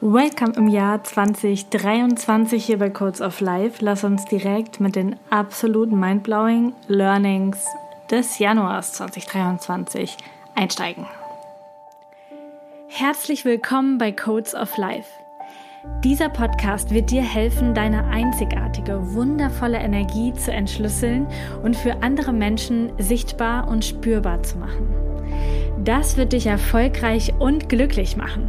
Welcome im Jahr 2023 hier bei Codes of Life. Lass uns direkt mit den absoluten mindblowing Learnings des Januars 2023 einsteigen. Herzlich willkommen bei Codes of Life. Dieser Podcast wird dir helfen, deine einzigartige, wundervolle Energie zu entschlüsseln und für andere Menschen sichtbar und spürbar zu machen. Das wird dich erfolgreich und glücklich machen.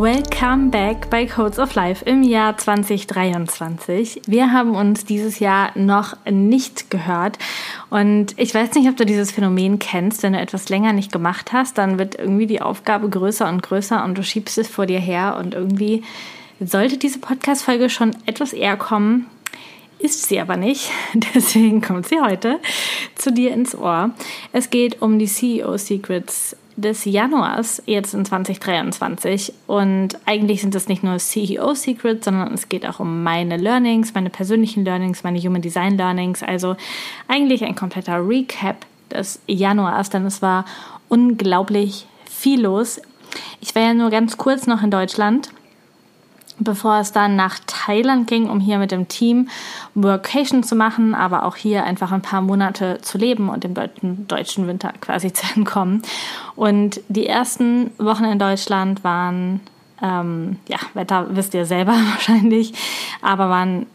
Welcome back bei Codes of Life im Jahr 2023. Wir haben uns dieses Jahr noch nicht gehört und ich weiß nicht, ob du dieses Phänomen kennst. Wenn du etwas länger nicht gemacht hast, dann wird irgendwie die Aufgabe größer und größer und du schiebst es vor dir her und irgendwie sollte diese Podcast-Folge schon etwas eher kommen. Ist sie aber nicht, deswegen kommt sie heute zu dir ins Ohr. Es geht um die CEO Secrets des Januars, jetzt in 2023. Und eigentlich sind es nicht nur CEO-Secrets, sondern es geht auch um meine Learnings, meine persönlichen Learnings, meine Human Design Learnings. Also eigentlich ein kompletter Recap des Januars, denn es war unglaublich viel los. Ich war ja nur ganz kurz noch in Deutschland bevor es dann nach Thailand ging, um hier mit dem Team Workation zu machen, aber auch hier einfach ein paar Monate zu leben und dem deutschen Winter quasi zu entkommen. Und die ersten Wochen in Deutschland waren, ähm, ja, Wetter wisst ihr selber wahrscheinlich, aber waren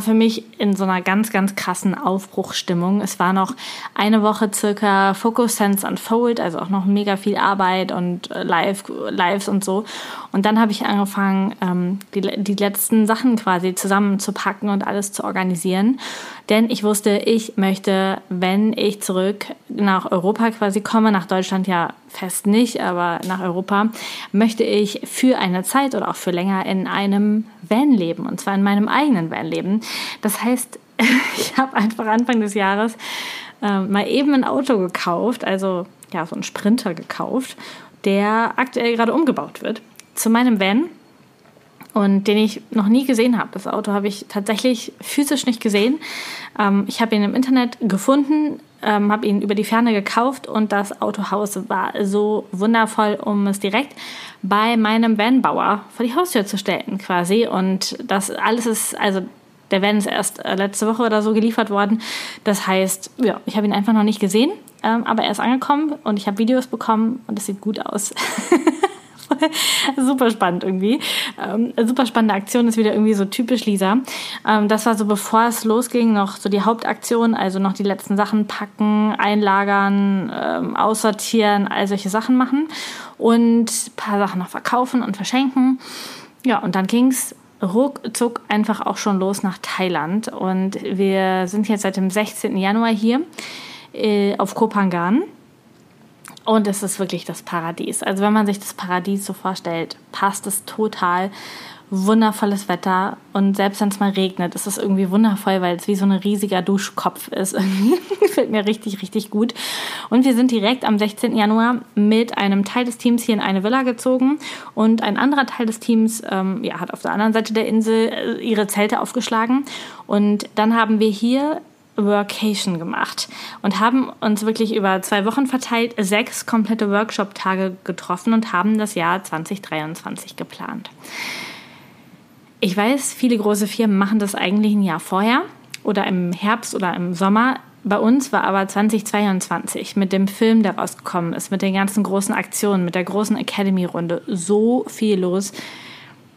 für mich in so einer ganz, ganz krassen Aufbruchstimmung. Es war noch eine Woche circa Focus Sense Unfold, also auch noch mega viel Arbeit und äh, Live, Lives und so. Und dann habe ich angefangen, ähm, die, die letzten Sachen quasi zusammenzupacken und alles zu organisieren. Denn ich wusste, ich möchte, wenn ich zurück nach Europa quasi komme, nach Deutschland ja fest nicht, aber nach Europa, möchte ich für eine Zeit oder auch für länger in einem Van leben. Und zwar in meinem eigenen Van leben. Das heißt, ich habe einfach Anfang des Jahres äh, mal eben ein Auto gekauft, also ja, so ein Sprinter gekauft, der aktuell gerade umgebaut wird zu meinem Van und den ich noch nie gesehen habe. Das Auto habe ich tatsächlich physisch nicht gesehen. Ähm, ich habe ihn im Internet gefunden, ähm, habe ihn über die Ferne gekauft und das Autohaus war so wundervoll, um es direkt bei meinem Vanbauer vor die Haustür zu stellen quasi. Und das alles ist, also der Van ist erst äh, letzte Woche oder so geliefert worden. Das heißt, ja, ich habe ihn einfach noch nicht gesehen, ähm, aber er ist angekommen und ich habe Videos bekommen und es sieht gut aus. super spannend irgendwie. Ähm, super spannende Aktion ist wieder irgendwie so typisch Lisa. Ähm, das war so, bevor es losging, noch so die Hauptaktion, also noch die letzten Sachen packen, einlagern, ähm, aussortieren, all solche Sachen machen und ein paar Sachen noch verkaufen und verschenken. Ja, und dann ging's ruckzuck einfach auch schon los nach Thailand. Und wir sind jetzt seit dem 16. Januar hier äh, auf Kopangan. Und es ist wirklich das Paradies. Also wenn man sich das Paradies so vorstellt, passt es total. Wundervolles Wetter und selbst wenn es mal regnet, ist es irgendwie wundervoll, weil es wie so ein riesiger Duschkopf ist. Gefällt mir richtig, richtig gut. Und wir sind direkt am 16. Januar mit einem Teil des Teams hier in eine Villa gezogen und ein anderer Teil des Teams ähm, ja, hat auf der anderen Seite der Insel äh, ihre Zelte aufgeschlagen. Und dann haben wir hier Workation gemacht und haben uns wirklich über zwei Wochen verteilt sechs komplette Workshop-Tage getroffen und haben das Jahr 2023 geplant. Ich weiß, viele große Firmen machen das eigentlich ein Jahr vorher oder im Herbst oder im Sommer. Bei uns war aber 2022 mit dem Film, der rausgekommen ist, mit den ganzen großen Aktionen, mit der großen Academy-Runde so viel los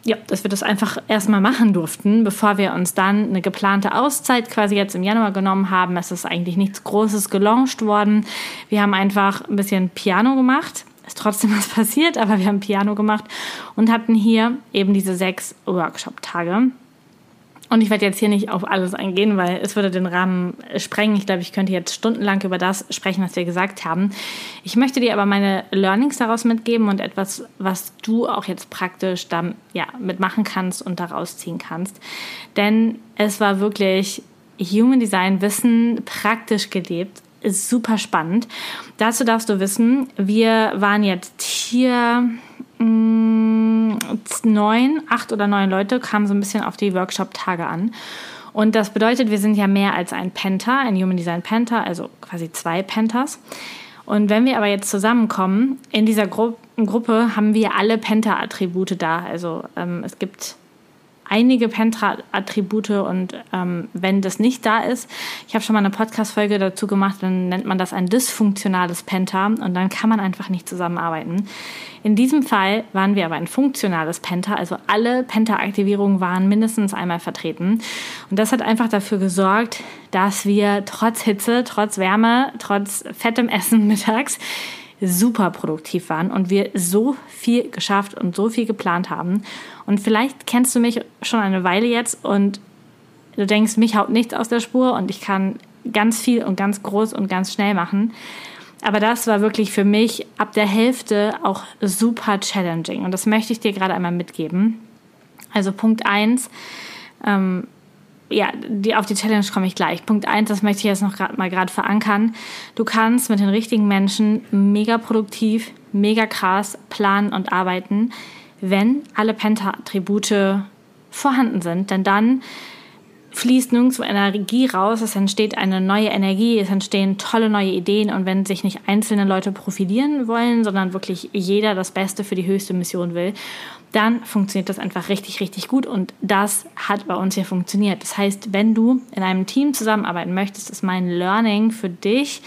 ja, dass wir das einfach erstmal machen durften, bevor wir uns dann eine geplante Auszeit quasi jetzt im Januar genommen haben. Es ist eigentlich nichts Großes gelauncht worden. Wir haben einfach ein bisschen Piano gemacht. Ist trotzdem was passiert, aber wir haben Piano gemacht und hatten hier eben diese sechs Workshop-Tage. Und ich werde jetzt hier nicht auf alles eingehen, weil es würde den Rahmen sprengen. Ich glaube, ich könnte jetzt stundenlang über das sprechen, was wir gesagt haben. Ich möchte dir aber meine Learnings daraus mitgeben und etwas, was du auch jetzt praktisch dann, ja, mitmachen kannst und daraus ziehen kannst. Denn es war wirklich Human Design Wissen praktisch gelebt. Ist super spannend. Dazu darfst du wissen, wir waren jetzt hier mh, neun, acht oder neun Leute, kamen so ein bisschen auf die Workshop-Tage an. Und das bedeutet, wir sind ja mehr als ein Penta, ein Human Design Penta, also quasi zwei Pentas. Und wenn wir aber jetzt zusammenkommen, in dieser Gru Gruppe haben wir alle Penta-Attribute da. Also ähm, es gibt einige Pentra-Attribute und ähm, wenn das nicht da ist, ich habe schon mal eine Podcast-Folge dazu gemacht, dann nennt man das ein dysfunktionales Penta und dann kann man einfach nicht zusammenarbeiten. In diesem Fall waren wir aber ein funktionales Penta, also alle Penta-Aktivierungen waren mindestens einmal vertreten und das hat einfach dafür gesorgt, dass wir trotz Hitze, trotz Wärme, trotz fettem Essen mittags super produktiv waren und wir so viel geschafft und so viel geplant haben. Und vielleicht kennst du mich schon eine Weile jetzt und du denkst, mich haut nichts aus der Spur und ich kann ganz viel und ganz groß und ganz schnell machen. Aber das war wirklich für mich ab der Hälfte auch super challenging und das möchte ich dir gerade einmal mitgeben. Also Punkt eins ähm, ja, die, auf die Challenge komme ich gleich. Punkt eins, das möchte ich jetzt noch grad, mal gerade verankern. Du kannst mit den richtigen Menschen mega produktiv, mega krass planen und arbeiten, wenn alle Penta-Attribute vorhanden sind. Denn dann fließt nirgendwo Energie raus, es entsteht eine neue Energie, es entstehen tolle neue Ideen und wenn sich nicht einzelne Leute profilieren wollen, sondern wirklich jeder das Beste für die höchste Mission will, dann funktioniert das einfach richtig, richtig gut und das hat bei uns hier funktioniert. Das heißt, wenn du in einem Team zusammenarbeiten möchtest, ist mein Learning für dich,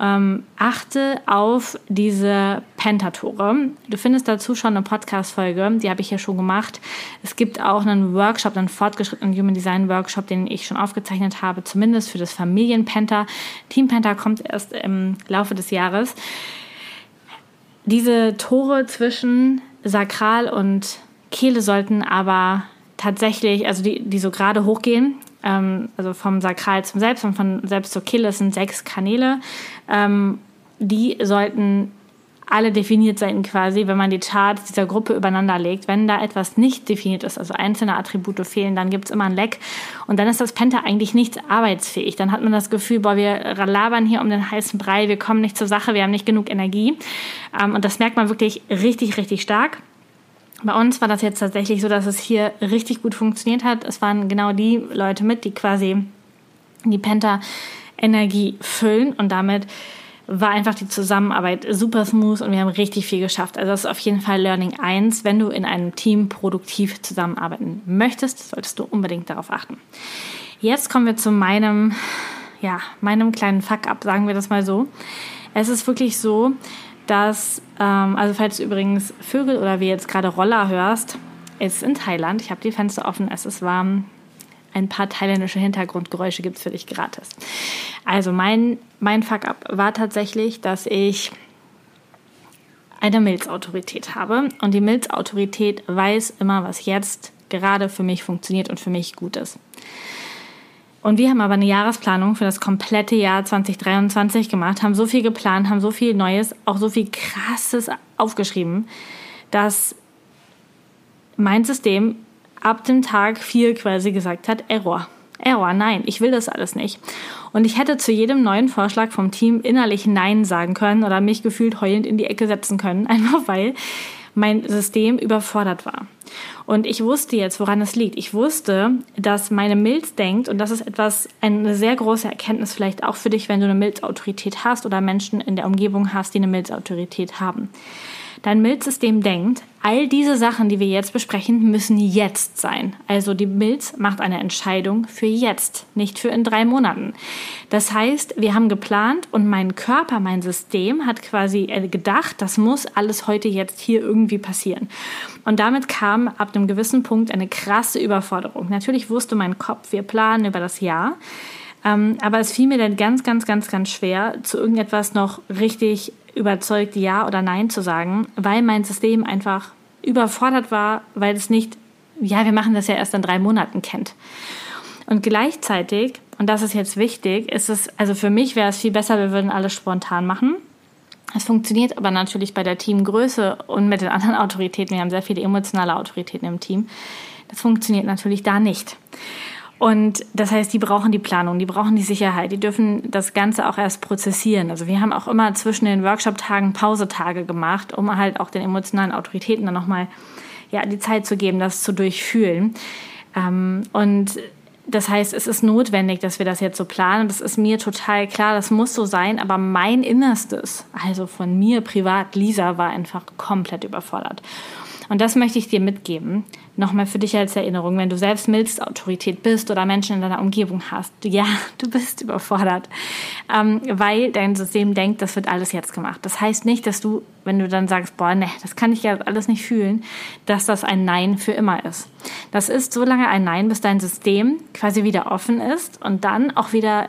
ähm, achte auf diese Pentatore. Du findest dazu schon eine Podcast-Folge, die habe ich ja schon gemacht. Es gibt auch einen Workshop, einen fortgeschrittenen Human Design Workshop, den ich schon aufgezeichnet habe, zumindest für das Familienpenta. Team Penta kommt erst im Laufe des Jahres. Diese Tore zwischen Sakral und Kehle sollten aber tatsächlich, also die, die so gerade hochgehen, ähm, also vom Sakral zum Selbst und von Selbst zur Kehle, das sind sechs Kanäle, ähm, die sollten alle definiert sein quasi, wenn man die Charts dieser Gruppe übereinander legt. Wenn da etwas nicht definiert ist, also einzelne Attribute fehlen, dann gibt es immer ein Leck und dann ist das Penta eigentlich nicht arbeitsfähig. Dann hat man das Gefühl, boah, wir labern hier um den heißen Brei, wir kommen nicht zur Sache, wir haben nicht genug Energie ähm, und das merkt man wirklich richtig, richtig stark. Bei uns war das jetzt tatsächlich so, dass es hier richtig gut funktioniert hat. Es waren genau die Leute mit, die quasi die Penta-Energie füllen und damit war einfach die Zusammenarbeit super smooth und wir haben richtig viel geschafft. Also das ist auf jeden Fall Learning 1. Wenn du in einem Team produktiv zusammenarbeiten möchtest, solltest du unbedingt darauf achten. Jetzt kommen wir zu meinem, ja, meinem kleinen Fuck-up, sagen wir das mal so. Es ist wirklich so, dass, ähm, also falls du übrigens Vögel oder wie jetzt gerade Roller hörst, ist in Thailand. Ich habe die Fenster offen, es ist warm. Ein paar thailändische Hintergrundgeräusche gibt es für dich gratis. Also mein, mein Fuck-up war tatsächlich, dass ich eine Milzautorität habe. Und die Milzautorität weiß immer, was jetzt gerade für mich funktioniert und für mich gut ist. Und wir haben aber eine Jahresplanung für das komplette Jahr 2023 gemacht, haben so viel geplant, haben so viel Neues, auch so viel Krasses aufgeschrieben, dass mein System ab dem Tag 4 quasi gesagt hat, Error. Error, nein, ich will das alles nicht. Und ich hätte zu jedem neuen Vorschlag vom Team innerlich Nein sagen können oder mich gefühlt heulend in die Ecke setzen können, einfach weil mein System überfordert war. Und ich wusste jetzt, woran es liegt. Ich wusste, dass meine Milz denkt, und das ist etwas, eine sehr große Erkenntnis vielleicht auch für dich, wenn du eine Milzautorität hast oder Menschen in der Umgebung hast, die eine Milzautorität haben. Dein Milzsystem denkt, all diese Sachen, die wir jetzt besprechen, müssen jetzt sein. Also die Milz macht eine Entscheidung für jetzt, nicht für in drei Monaten. Das heißt, wir haben geplant und mein Körper, mein System hat quasi äh, gedacht, das muss alles heute jetzt hier irgendwie passieren. Und damit kam ab einem gewissen Punkt eine krasse Überforderung. Natürlich wusste mein Kopf, wir planen über das Jahr. Ähm, aber es fiel mir dann ganz, ganz, ganz, ganz schwer, zu irgendetwas noch richtig überzeugt, Ja oder Nein zu sagen, weil mein System einfach überfordert war, weil es nicht, ja, wir machen das ja erst in drei Monaten kennt. Und gleichzeitig, und das ist jetzt wichtig, ist es, also für mich wäre es viel besser, wir würden alles spontan machen. Es funktioniert aber natürlich bei der Teamgröße und mit den anderen Autoritäten. Wir haben sehr viele emotionale Autoritäten im Team. Das funktioniert natürlich da nicht. Und das heißt, die brauchen die Planung, die brauchen die Sicherheit, die dürfen das Ganze auch erst prozessieren. Also wir haben auch immer zwischen den Workshop-Tagen Pausetage gemacht, um halt auch den emotionalen Autoritäten dann nochmal ja, die Zeit zu geben, das zu durchfühlen. Ähm, und das heißt, es ist notwendig, dass wir das jetzt so planen. Das ist mir total klar, das muss so sein. Aber mein Innerstes, also von mir privat, Lisa, war einfach komplett überfordert. Und das möchte ich dir mitgeben. Nochmal für dich als Erinnerung, wenn du selbst Milzautorität bist oder Menschen in deiner Umgebung hast. Ja, du bist überfordert, ähm, weil dein System denkt, das wird alles jetzt gemacht. Das heißt nicht, dass du, wenn du dann sagst, boah, ne, das kann ich ja alles nicht fühlen, dass das ein Nein für immer ist. Das ist so lange ein Nein, bis dein System quasi wieder offen ist und dann auch wieder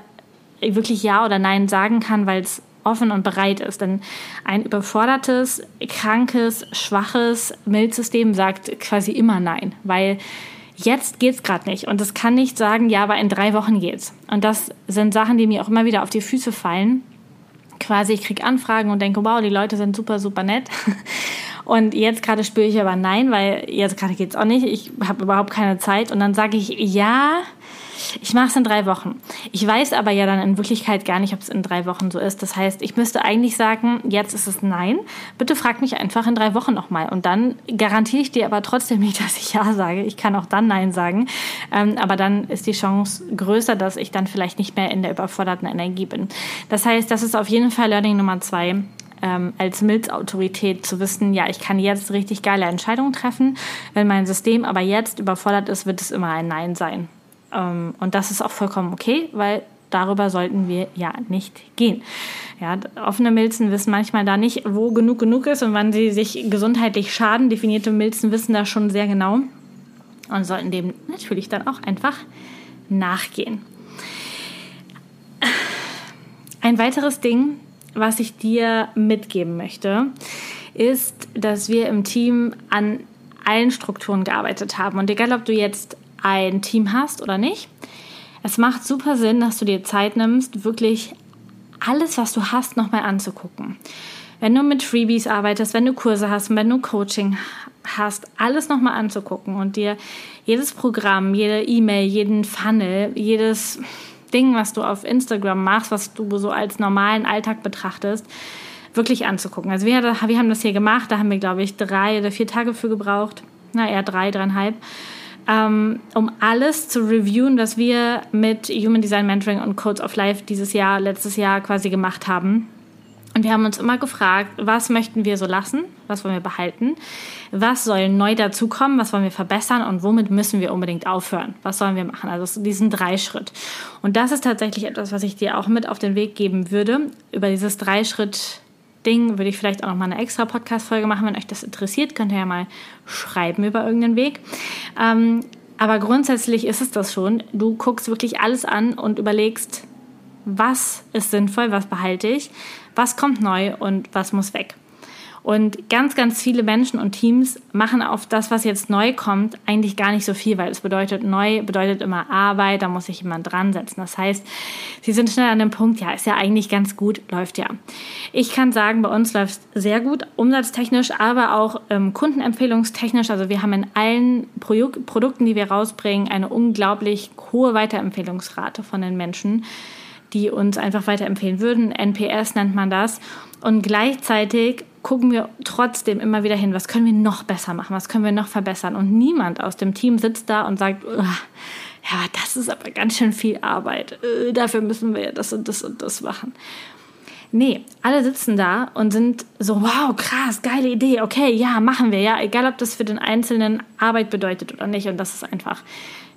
wirklich Ja oder Nein sagen kann, weil es offen und bereit ist. Denn ein überfordertes, krankes, schwaches Milzsystem sagt quasi immer Nein, weil jetzt geht's gerade nicht und es kann nicht sagen, ja, aber in drei Wochen geht's. Und das sind Sachen, die mir auch immer wieder auf die Füße fallen. Quasi, ich kriege Anfragen und denke, wow, die Leute sind super, super nett. Und jetzt gerade spüre ich aber nein, weil jetzt gerade geht's auch nicht. Ich habe überhaupt keine Zeit. Und dann sage ich, ja, ich mache es in drei Wochen. Ich weiß aber ja dann in Wirklichkeit gar nicht, ob es in drei Wochen so ist. Das heißt, ich müsste eigentlich sagen, jetzt ist es nein. Bitte frag mich einfach in drei Wochen nochmal. Und dann garantiere ich dir aber trotzdem nicht, dass ich ja sage. Ich kann auch dann nein sagen. Ähm, aber dann ist die Chance größer, dass ich dann vielleicht nicht mehr in der überforderten Energie bin. Das heißt, das ist auf jeden Fall Learning Nummer zwei. Ähm, als Milzautorität zu wissen, ja, ich kann jetzt richtig geile Entscheidungen treffen. Wenn mein System aber jetzt überfordert ist, wird es immer ein Nein sein. Ähm, und das ist auch vollkommen okay, weil darüber sollten wir ja nicht gehen. Ja, offene Milzen wissen manchmal da nicht, wo genug genug ist und wann sie sich gesundheitlich schaden. Definierte Milzen wissen das schon sehr genau und sollten dem natürlich dann auch einfach nachgehen. Ein weiteres Ding, was ich dir mitgeben möchte, ist, dass wir im Team an allen Strukturen gearbeitet haben. Und egal, ob du jetzt ein Team hast oder nicht. Es macht super Sinn, dass du dir Zeit nimmst, wirklich alles, was du hast, nochmal anzugucken. Wenn du mit Freebies arbeitest, wenn du Kurse hast, wenn du Coaching hast, alles nochmal anzugucken und dir jedes Programm, jede E-Mail, jeden Funnel, jedes Ding, was du auf Instagram machst, was du so als normalen Alltag betrachtest, wirklich anzugucken. Also wir, wir haben das hier gemacht, da haben wir, glaube ich, drei oder vier Tage für gebraucht. Na, eher drei, dreieinhalb ähm, um alles zu reviewen, was wir mit Human Design Mentoring und Codes of Life dieses Jahr, letztes Jahr quasi gemacht haben. Und wir haben uns immer gefragt, was möchten wir so lassen, was wollen wir behalten, was soll neu dazukommen, was wollen wir verbessern und womit müssen wir unbedingt aufhören, was sollen wir machen. Also diesen Dreischritt. Und das ist tatsächlich etwas, was ich dir auch mit auf den Weg geben würde. Über dieses Dreischritt Ding würde ich vielleicht auch noch mal eine extra Podcast-Folge machen. Wenn euch das interessiert, könnt ihr ja mal schreiben über irgendeinen Weg. Ähm, aber grundsätzlich ist es das schon. Du guckst wirklich alles an und überlegst, was ist sinnvoll, was behalte ich, was kommt neu und was muss weg. Und ganz, ganz viele Menschen und Teams machen auf das, was jetzt neu kommt, eigentlich gar nicht so viel, weil es bedeutet, neu bedeutet immer Arbeit, da muss sich jemand dran setzen. Das heißt, sie sind schnell an dem Punkt, ja, ist ja eigentlich ganz gut, läuft ja. Ich kann sagen, bei uns läuft es sehr gut, umsatztechnisch, aber auch ähm, kundenempfehlungstechnisch. Also wir haben in allen Pro Produkten, die wir rausbringen, eine unglaublich hohe Weiterempfehlungsrate von den Menschen die uns einfach weiterempfehlen würden. NPS nennt man das. Und gleichzeitig gucken wir trotzdem immer wieder hin, was können wir noch besser machen, was können wir noch verbessern. Und niemand aus dem Team sitzt da und sagt, ja, das ist aber ganz schön viel Arbeit. Äh, dafür müssen wir das und das und das machen. Nee, alle sitzen da und sind so, wow, krass, geile Idee, okay, ja, machen wir, ja, egal ob das für den Einzelnen Arbeit bedeutet oder nicht. Und das ist einfach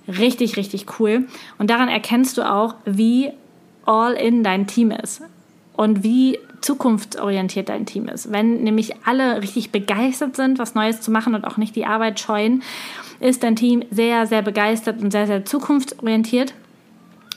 richtig, richtig cool. Und daran erkennst du auch, wie all in dein Team ist und wie zukunftsorientiert dein Team ist. Wenn nämlich alle richtig begeistert sind, was Neues zu machen und auch nicht die Arbeit scheuen, ist dein Team sehr, sehr begeistert und sehr, sehr zukunftsorientiert.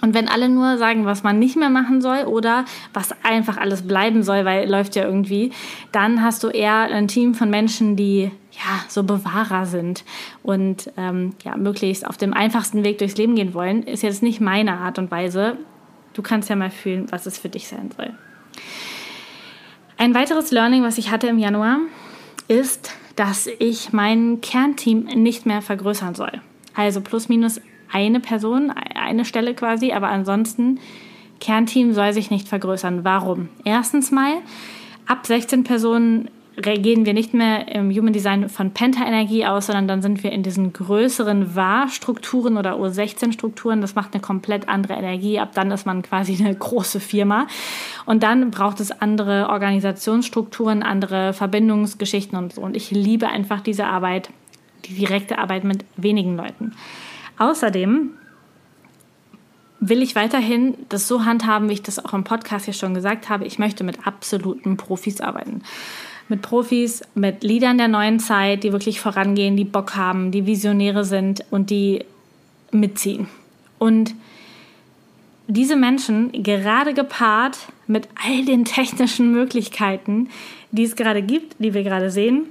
Und wenn alle nur sagen, was man nicht mehr machen soll oder was einfach alles bleiben soll, weil läuft ja irgendwie, dann hast du eher ein Team von Menschen, die ja so Bewahrer sind und ähm, ja möglichst auf dem einfachsten Weg durchs Leben gehen wollen. Ist jetzt nicht meine Art und Weise. Du kannst ja mal fühlen, was es für dich sein soll. Ein weiteres Learning, was ich hatte im Januar, ist, dass ich mein Kernteam nicht mehr vergrößern soll. Also plus minus eine Person, eine Stelle quasi, aber ansonsten Kernteam soll sich nicht vergrößern. Warum? Erstens mal, ab 16 Personen gehen wir nicht mehr im Human Design von Penta-Energie aus, sondern dann sind wir in diesen größeren War-Strukturen oder U16-Strukturen. Das macht eine komplett andere Energie. Ab dann ist man quasi eine große Firma. Und dann braucht es andere Organisationsstrukturen, andere Verbindungsgeschichten und so. Und ich liebe einfach diese Arbeit, die direkte Arbeit mit wenigen Leuten. Außerdem will ich weiterhin das so handhaben, wie ich das auch im Podcast hier schon gesagt habe. Ich möchte mit absoluten Profis arbeiten. Mit Profis, mit Leadern der neuen Zeit, die wirklich vorangehen, die Bock haben, die Visionäre sind und die mitziehen. Und diese Menschen, gerade gepaart mit all den technischen Möglichkeiten, die es gerade gibt, die wir gerade sehen,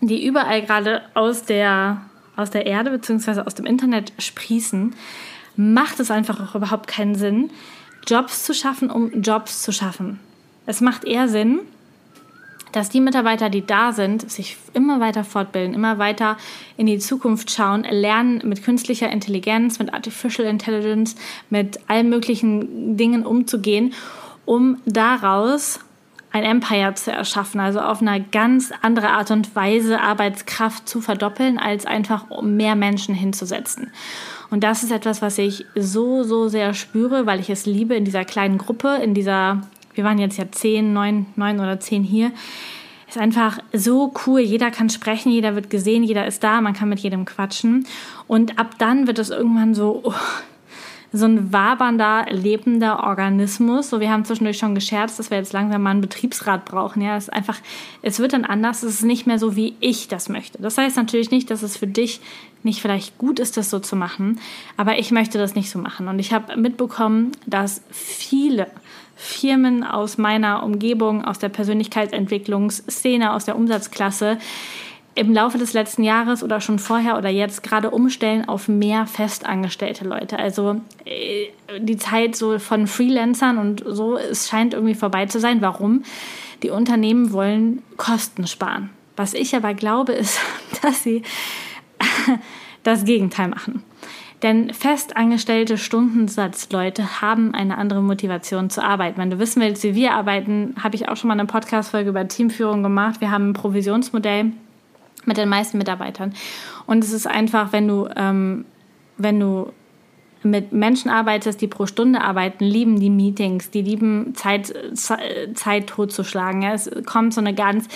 die überall gerade aus der aus der Erde bzw. aus dem Internet sprießen, macht es einfach auch überhaupt keinen Sinn, Jobs zu schaffen, um Jobs zu schaffen. Es macht eher Sinn, dass die Mitarbeiter, die da sind, sich immer weiter fortbilden, immer weiter in die Zukunft schauen, lernen mit künstlicher Intelligenz, mit Artificial Intelligence, mit allen möglichen Dingen umzugehen, um daraus ein Empire zu erschaffen, also auf eine ganz andere Art und Weise Arbeitskraft zu verdoppeln, als einfach um mehr Menschen hinzusetzen. Und das ist etwas, was ich so, so sehr spüre, weil ich es liebe in dieser kleinen Gruppe, in dieser, wir waren jetzt ja zehn, neun, neun oder zehn hier, ist einfach so cool. Jeder kann sprechen, jeder wird gesehen, jeder ist da, man kann mit jedem quatschen. Und ab dann wird es irgendwann so, oh, so ein wabernder, lebender Organismus. So, wir haben zwischendurch schon gescherzt, dass wir jetzt langsam mal einen Betriebsrat brauchen. Ja, es ist einfach, es wird dann anders. Es ist nicht mehr so, wie ich das möchte. Das heißt natürlich nicht, dass es für dich nicht vielleicht gut ist, das so zu machen, aber ich möchte das nicht so machen. Und ich habe mitbekommen, dass viele Firmen aus meiner Umgebung, aus der Persönlichkeitsentwicklungsszene, aus der Umsatzklasse im Laufe des letzten Jahres oder schon vorher oder jetzt gerade umstellen auf mehr festangestellte Leute. Also äh, die Zeit so von Freelancern und so, es scheint irgendwie vorbei zu sein. Warum? Die Unternehmen wollen Kosten sparen. Was ich aber glaube, ist, dass sie das Gegenteil machen. Denn festangestellte Stundensatzleute haben eine andere Motivation zu arbeiten. Wenn du wissen willst, wie wir arbeiten, habe ich auch schon mal eine Podcast-Folge über Teamführung gemacht. Wir haben ein Provisionsmodell mit den meisten Mitarbeitern. Und es ist einfach, wenn du, ähm, wenn du mit Menschen arbeitest, die pro Stunde arbeiten, lieben die Meetings, die lieben Zeit, Zeit totzuschlagen. Es kommt so eine ganz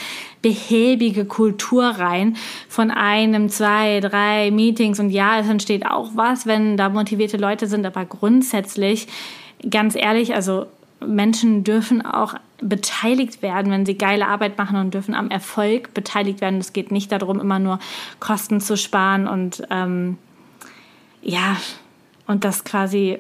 behäbige Kultur rein von einem, zwei, drei Meetings und ja, es entsteht auch was, wenn da motivierte Leute sind, aber grundsätzlich, ganz ehrlich, also Menschen dürfen auch beteiligt werden, wenn sie geile Arbeit machen und dürfen am Erfolg beteiligt werden. Es geht nicht darum, immer nur Kosten zu sparen und ähm, ja, und das quasi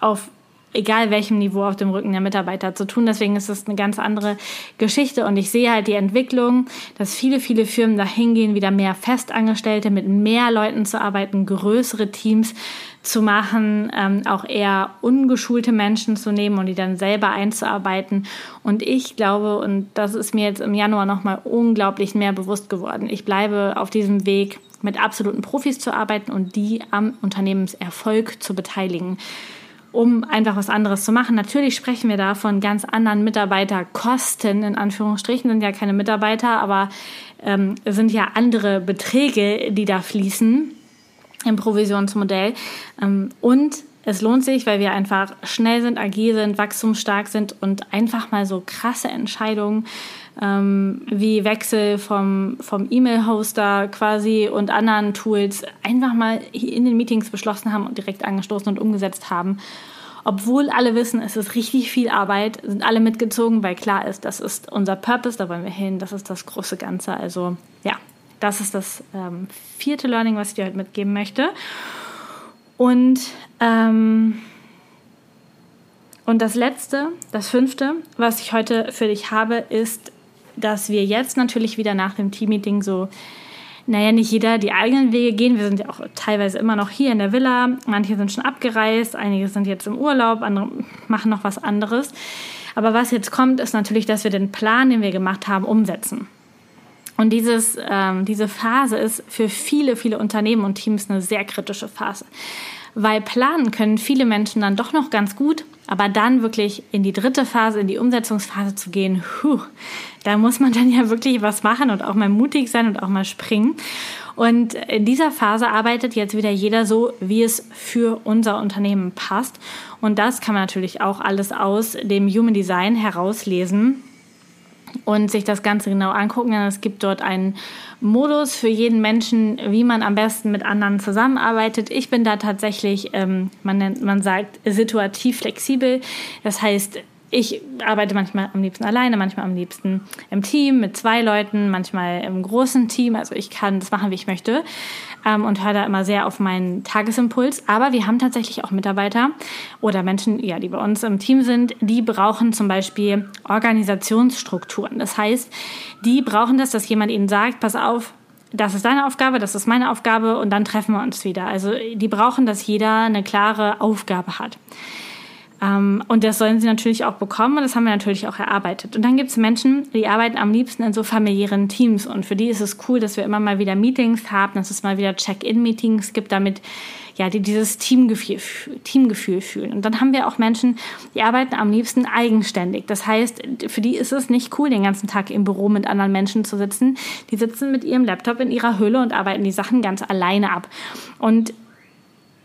auf egal welchem Niveau auf dem Rücken der Mitarbeiter zu tun. Deswegen ist das eine ganz andere Geschichte. Und ich sehe halt die Entwicklung, dass viele, viele Firmen dahin gehen, wieder mehr Festangestellte mit mehr Leuten zu arbeiten, größere Teams zu machen, ähm, auch eher ungeschulte Menschen zu nehmen und die dann selber einzuarbeiten. Und ich glaube, und das ist mir jetzt im Januar nochmal unglaublich mehr bewusst geworden, ich bleibe auf diesem Weg, mit absoluten Profis zu arbeiten und die am Unternehmenserfolg zu beteiligen um einfach was anderes zu machen. Natürlich sprechen wir da von ganz anderen Mitarbeiterkosten, in Anführungsstrichen, sind ja keine Mitarbeiter, aber ähm, sind ja andere Beträge, die da fließen im Provisionsmodell. Ähm, und es lohnt sich, weil wir einfach schnell sind, agil sind, wachstumsstark sind und einfach mal so krasse Entscheidungen ähm, wie Wechsel vom, vom E-Mail-Hoster quasi und anderen Tools einfach mal in den Meetings beschlossen haben und direkt angestoßen und umgesetzt haben. Obwohl alle wissen, es ist richtig viel Arbeit, sind alle mitgezogen, weil klar ist, das ist unser Purpose, da wollen wir hin, das ist das große Ganze. Also ja, das ist das ähm, vierte Learning, was ich dir heute mitgeben möchte. Und ähm, Und das letzte, das fünfte, was ich heute für dich habe, ist, dass wir jetzt natürlich wieder nach dem Teammeeting so, naja, nicht jeder die eigenen Wege gehen. Wir sind ja auch teilweise immer noch hier in der Villa. Manche sind schon abgereist, einige sind jetzt im Urlaub, andere machen noch was anderes. Aber was jetzt kommt, ist natürlich, dass wir den Plan, den wir gemacht haben, umsetzen. Und dieses, ähm, diese Phase ist für viele, viele Unternehmen und Teams eine sehr kritische Phase. Weil planen können viele Menschen dann doch noch ganz gut, aber dann wirklich in die dritte Phase, in die Umsetzungsphase zu gehen, puh, da muss man dann ja wirklich was machen und auch mal mutig sein und auch mal springen. Und in dieser Phase arbeitet jetzt wieder jeder so, wie es für unser Unternehmen passt. Und das kann man natürlich auch alles aus dem Human Design herauslesen und sich das Ganze genau angucken. Es gibt dort einen Modus für jeden Menschen, wie man am besten mit anderen zusammenarbeitet. Ich bin da tatsächlich, ähm, man, nennt, man sagt, situativ flexibel. Das heißt, ich arbeite manchmal am liebsten alleine, manchmal am liebsten im Team mit zwei Leuten, manchmal im großen Team. Also ich kann das machen, wie ich möchte ähm, und höre da immer sehr auf meinen Tagesimpuls. Aber wir haben tatsächlich auch Mitarbeiter oder Menschen, ja, die bei uns im Team sind, die brauchen zum Beispiel Organisationsstrukturen. Das heißt, die brauchen das, dass jemand ihnen sagt, pass auf, das ist deine Aufgabe, das ist meine Aufgabe und dann treffen wir uns wieder. Also die brauchen, dass jeder eine klare Aufgabe hat. Ähm, und das sollen sie natürlich auch bekommen und das haben wir natürlich auch erarbeitet. Und dann gibt es Menschen, die arbeiten am liebsten in so familiären Teams und für die ist es cool, dass wir immer mal wieder Meetings haben, dass es mal wieder Check-in-Meetings gibt, damit ja, die dieses Teamgefühl, Teamgefühl fühlen. Und dann haben wir auch Menschen, die arbeiten am liebsten eigenständig. Das heißt, für die ist es nicht cool, den ganzen Tag im Büro mit anderen Menschen zu sitzen. Die sitzen mit ihrem Laptop in ihrer Hülle und arbeiten die Sachen ganz alleine ab. Und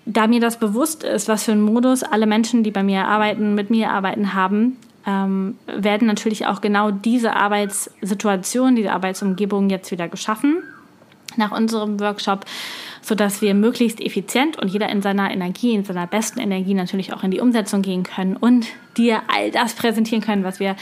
da mir das bewusst ist, was für ein Modus alle Menschen, die bei mir arbeiten, mit mir arbeiten, haben, ähm, werden natürlich auch genau diese Arbeitssituation, diese Arbeitsumgebung jetzt wieder geschaffen. Nach unserem Workshop, sodass wir möglichst effizient und jeder in seiner Energie, in seiner besten Energie natürlich auch in die Umsetzung gehen können und dir all das präsentieren können, was wir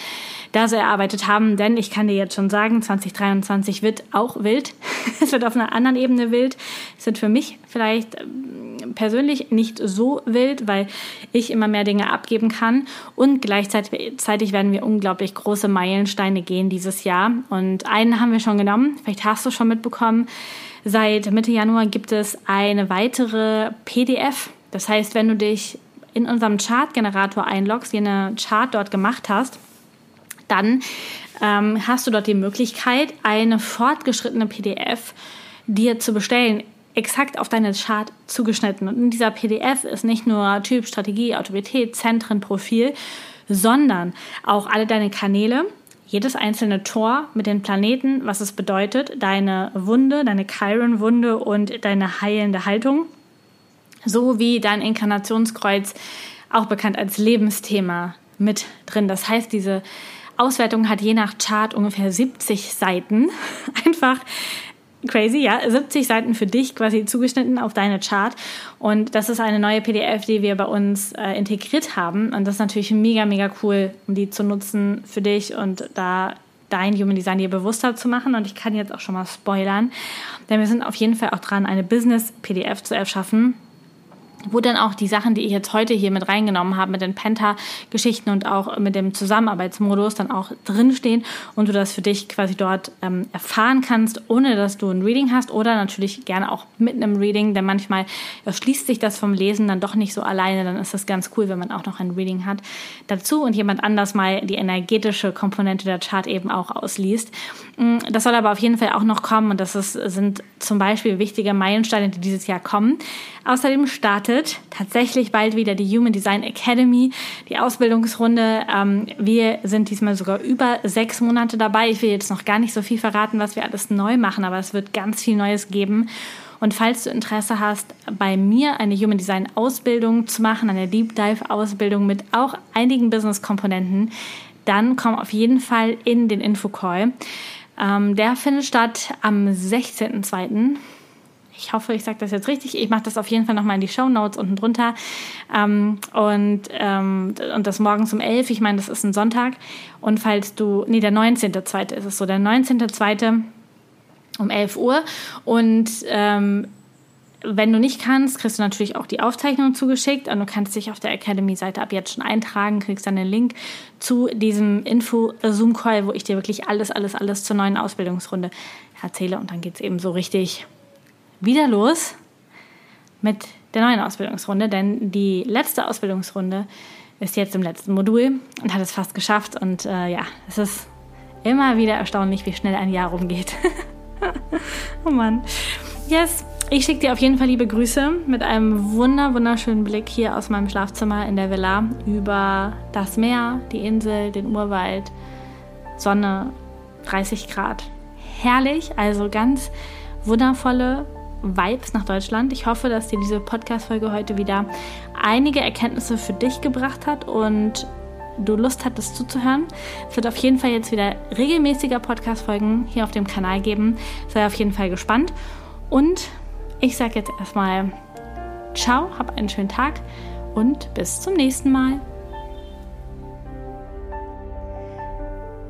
da so erarbeitet haben. Denn ich kann dir jetzt schon sagen, 2023 wird auch wild. es wird auf einer anderen Ebene wild. Es wird für mich vielleicht ähm, persönlich nicht so wild, weil ich immer mehr Dinge abgeben kann. Und gleichzeitig werden wir unglaublich große Meilensteine gehen dieses Jahr. Und einen haben wir schon genommen. Vielleicht hast du schon mitbekommen. Seit Mitte Januar gibt es eine weitere PDF. Das heißt, wenn du dich in unserem Chartgenerator einloggst, dir eine Chart dort gemacht hast, dann ähm, hast du dort die Möglichkeit, eine fortgeschrittene PDF dir zu bestellen, exakt auf deine Chart zugeschnitten. Und in dieser PDF ist nicht nur Typ, Strategie, Autorität, Zentren, Profil, sondern auch alle deine Kanäle, jedes einzelne Tor mit den Planeten, was es bedeutet, deine Wunde, deine Chiron-Wunde und deine heilende Haltung, sowie dein Inkarnationskreuz, auch bekannt als Lebensthema, mit drin. Das heißt, diese Auswertung hat je nach Chart ungefähr 70 Seiten. Einfach crazy, ja, 70 Seiten für dich quasi zugeschnitten auf deine Chart. Und das ist eine neue PDF, die wir bei uns äh, integriert haben. Und das ist natürlich mega, mega cool, um die zu nutzen für dich und da dein Human Design dir bewusster zu machen. Und ich kann jetzt auch schon mal spoilern, denn wir sind auf jeden Fall auch dran, eine Business-PDF zu erschaffen wo dann auch die Sachen, die ich jetzt heute hier mit reingenommen habe, mit den Penta-Geschichten und auch mit dem Zusammenarbeitsmodus dann auch drinstehen und du das für dich quasi dort ähm, erfahren kannst, ohne dass du ein Reading hast oder natürlich gerne auch mit einem Reading, denn manchmal schließt sich das vom Lesen dann doch nicht so alleine, dann ist das ganz cool, wenn man auch noch ein Reading hat dazu und jemand anders mal die energetische Komponente der Chart eben auch ausliest. Mm, das soll aber auf jeden Fall auch noch kommen und das ist, sind zum Beispiel wichtige Meilensteine, die dieses Jahr kommen. Außerdem startet tatsächlich bald wieder die Human Design Academy, die Ausbildungsrunde. Ähm, wir sind diesmal sogar über sechs Monate dabei. Ich will jetzt noch gar nicht so viel verraten, was wir alles neu machen, aber es wird ganz viel Neues geben. Und falls du Interesse hast, bei mir eine Human Design Ausbildung zu machen, eine Deep Dive Ausbildung mit auch einigen Business Komponenten, dann komm auf jeden Fall in den Infocall. Ähm, der findet statt am 16.02 ich hoffe, ich sage das jetzt richtig. Ich mache das auf jeden Fall nochmal in die Show Notes unten drunter. Ähm, und, ähm, und das morgens um 11. Ich meine, das ist ein Sonntag. Und falls du, nee, der 19.2. ist es so, der 19.2. um 11 Uhr. Und ähm, wenn du nicht kannst, kriegst du natürlich auch die Aufzeichnung zugeschickt und du kannst dich auf der Academy-Seite ab jetzt schon eintragen, kriegst dann den Link zu diesem Info-Zoom-Call, wo ich dir wirklich alles, alles, alles zur neuen Ausbildungsrunde erzähle und dann geht es eben so richtig wieder los mit der neuen Ausbildungsrunde, denn die letzte Ausbildungsrunde ist jetzt im letzten Modul und hat es fast geschafft und äh, ja, es ist immer wieder erstaunlich, wie schnell ein Jahr rumgeht. oh Mann. Yes, ich schicke dir auf jeden Fall liebe Grüße mit einem wunder wunderschönen Blick hier aus meinem Schlafzimmer in der Villa über das Meer, die Insel, den Urwald, Sonne, 30 Grad. Herrlich, also ganz wundervolle Vibes nach Deutschland. Ich hoffe, dass dir diese Podcast-Folge heute wieder einige Erkenntnisse für dich gebracht hat und du Lust hattest zuzuhören. Es wird auf jeden Fall jetzt wieder regelmäßiger Podcast-Folgen hier auf dem Kanal geben. Sei auf jeden Fall gespannt. Und ich sage jetzt erstmal Ciao, hab einen schönen Tag und bis zum nächsten Mal.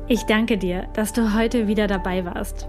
Ich danke dir, dass du heute wieder dabei warst.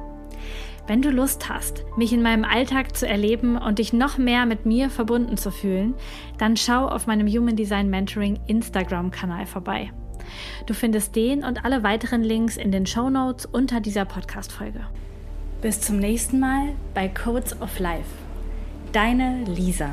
Wenn du Lust hast, mich in meinem Alltag zu erleben und dich noch mehr mit mir verbunden zu fühlen, dann schau auf meinem Human Design Mentoring Instagram-Kanal vorbei. Du findest den und alle weiteren Links in den Show Notes unter dieser Podcast-Folge. Bis zum nächsten Mal bei Codes of Life. Deine Lisa.